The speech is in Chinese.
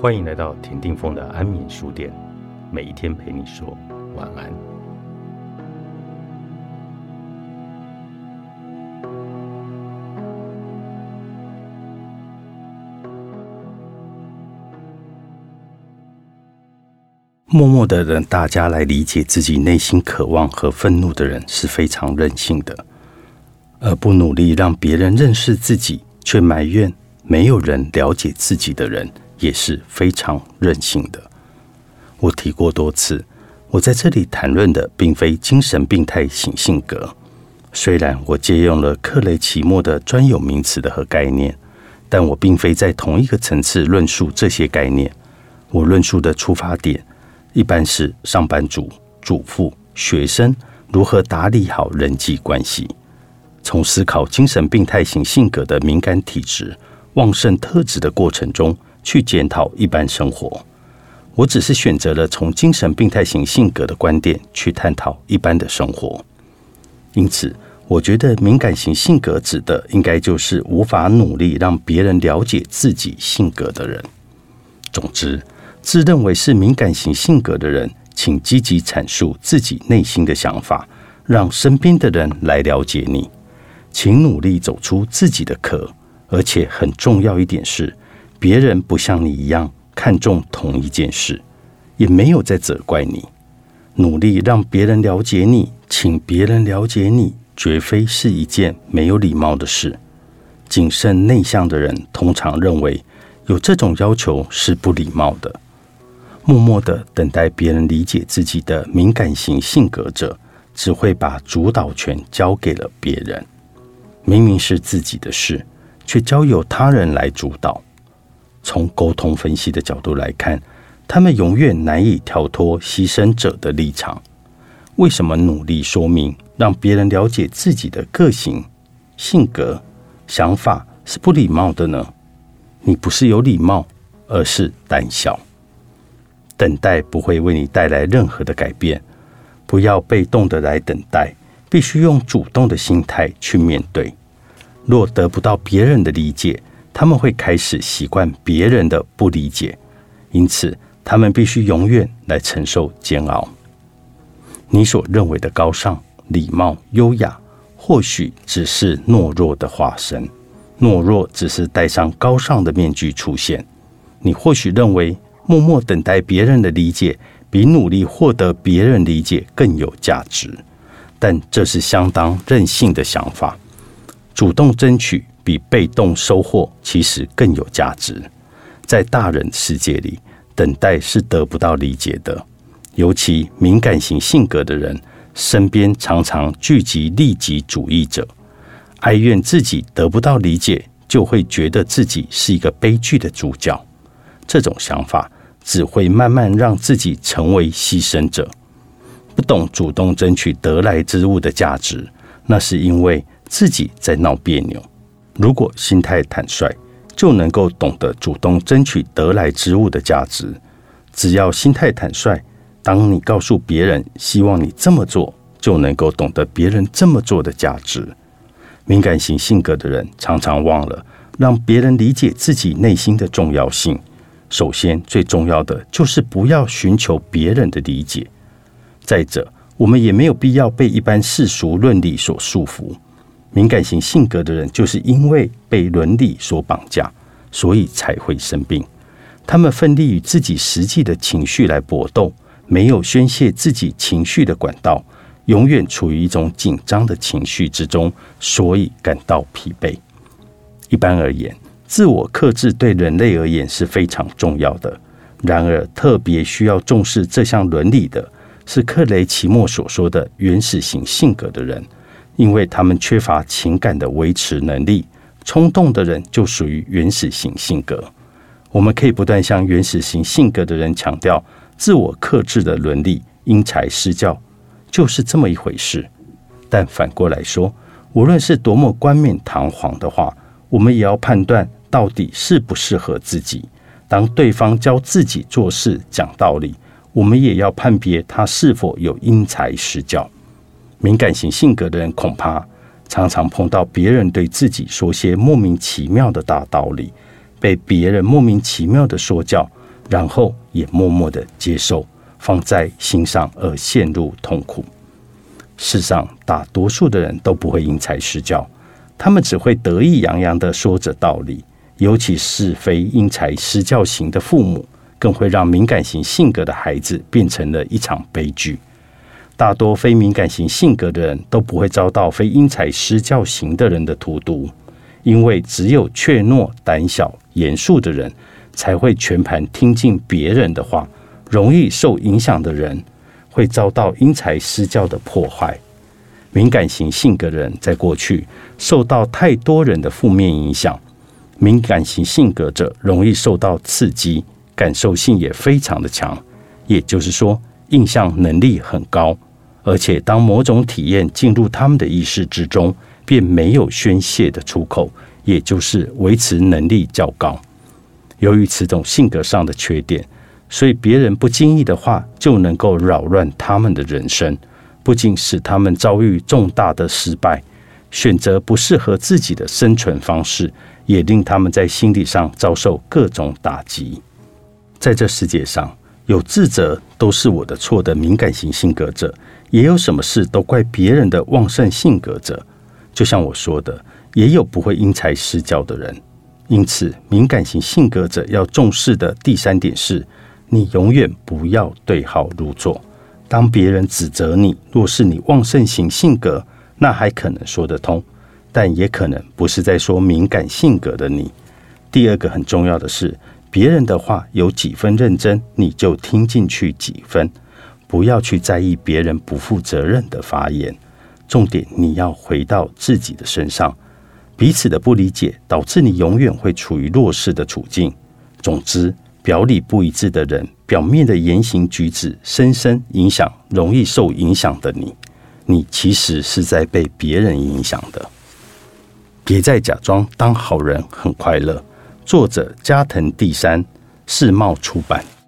欢迎来到田定峰的安眠书店，每一天陪你说晚安。默默的让大家来理解自己内心渴望和愤怒的人是非常任性的，而不努力让别人认识自己，却埋怨没有人了解自己的人。也是非常任性的。我提过多次，我在这里谈论的并非精神病态型性格。虽然我借用了克雷奇莫的专有名词的和概念，但我并非在同一个层次论述这些概念。我论述的出发点一般是上班族、主妇、学生如何打理好人际关系，从思考精神病态型性格的敏感体质、旺盛特质的过程中。去检讨一般生活，我只是选择了从精神病态型性格的观点去探讨一般的生活。因此，我觉得敏感型性格指的应该就是无法努力让别人了解自己性格的人。总之，自认为是敏感型性格的人，请积极阐述自己内心的想法，让身边的人来了解你。请努力走出自己的壳，而且很重要一点是。别人不像你一样看重同一件事，也没有在责怪你。努力让别人了解你，请别人了解你，绝非是一件没有礼貌的事。谨慎内向的人通常认为有这种要求是不礼貌的。默默的等待别人理解自己的敏感型性格者，只会把主导权交给了别人。明明是自己的事，却交由他人来主导。从沟通分析的角度来看，他们永远难以跳脱牺牲者的立场。为什么努力说明，让别人了解自己的个性、性格、想法是不礼貌的呢？你不是有礼貌，而是胆小。等待不会为你带来任何的改变。不要被动的来等待，必须用主动的心态去面对。若得不到别人的理解，他们会开始习惯别人的不理解，因此他们必须永远来承受煎熬。你所认为的高尚、礼貌、优雅，或许只是懦弱的化身。懦弱只是戴上高尚的面具出现。你或许认为默默等待别人的理解，比努力获得别人理解更有价值，但这是相当任性的想法。主动争取。比被动收获其实更有价值。在大人世界里，等待是得不到理解的。尤其敏感型性格的人，身边常常聚集利己主义者，哀怨自己得不到理解，就会觉得自己是一个悲剧的主角。这种想法只会慢慢让自己成为牺牲者。不懂主动争取得来之物的价值，那是因为自己在闹别扭。如果心态坦率，就能够懂得主动争取得来之物的价值。只要心态坦率，当你告诉别人希望你这么做，就能够懂得别人这么做的价值。敏感型性格的人常常忘了让别人理解自己内心的重要性。首先，最重要的就是不要寻求别人的理解。再者，我们也没有必要被一般世俗论理所束缚。敏感型性格的人，就是因为被伦理所绑架，所以才会生病。他们奋力与自己实际的情绪来搏斗，没有宣泄自己情绪的管道，永远处于一种紧张的情绪之中，所以感到疲惫。一般而言，自我克制对人类而言是非常重要的。然而，特别需要重视这项伦理的是克雷奇莫所说的原始型性格的人。因为他们缺乏情感的维持能力，冲动的人就属于原始型性格。我们可以不断向原始型性格的人强调，自我克制的伦理，因材施教，就是这么一回事。但反过来说，无论是多么冠冕堂皇的话，我们也要判断到底适不适合自己。当对方教自己做事、讲道理，我们也要判别他是否有因材施教。敏感型性格的人恐怕常常碰到别人对自己说些莫名其妙的大道理，被别人莫名其妙的说教，然后也默默的接受，放在心上而陷入痛苦。世上大多数的人都不会因材施教，他们只会得意洋洋的说着道理。尤其是非因材施教型的父母，更会让敏感型性格的孩子变成了一场悲剧。大多非敏感型性格的人都不会遭到非因材施教型的人的荼毒，因为只有怯懦、胆小、严肃的人才会全盘听进别人的话，容易受影响的人会遭到因材施教的破坏。敏感型性格人在过去受到太多人的负面影响。敏感型性格者容易受到刺激，感受性也非常的强，也就是说，印象能力很高。而且，当某种体验进入他们的意识之中，便没有宣泄的出口，也就是维持能力较高。由于此种性格上的缺点，所以别人不经意的话就能够扰乱他们的人生，不仅使他们遭遇重大的失败，选择不适合自己的生存方式。也令他们在心理上遭受各种打击。在这世界上，有自责都是我的错的敏感型性格者，也有什么事都怪别人的旺盛性格者。就像我说的，也有不会因材施教的人。因此，敏感型性格者要重视的第三点是：你永远不要对号入座。当别人指责你，若是你旺盛型性格，那还可能说得通。但也可能不是在说敏感性格的你。第二个很重要的是，别人的话有几分认真，你就听进去几分，不要去在意别人不负责任的发言。重点你要回到自己的身上。彼此的不理解导致你永远会处于弱势的处境。总之，表里不一致的人，表面的言行举止深深影响容易受影响的你。你其实是在被别人影响的。别再假装当好人很快乐。作者：加藤第三，世贸出版。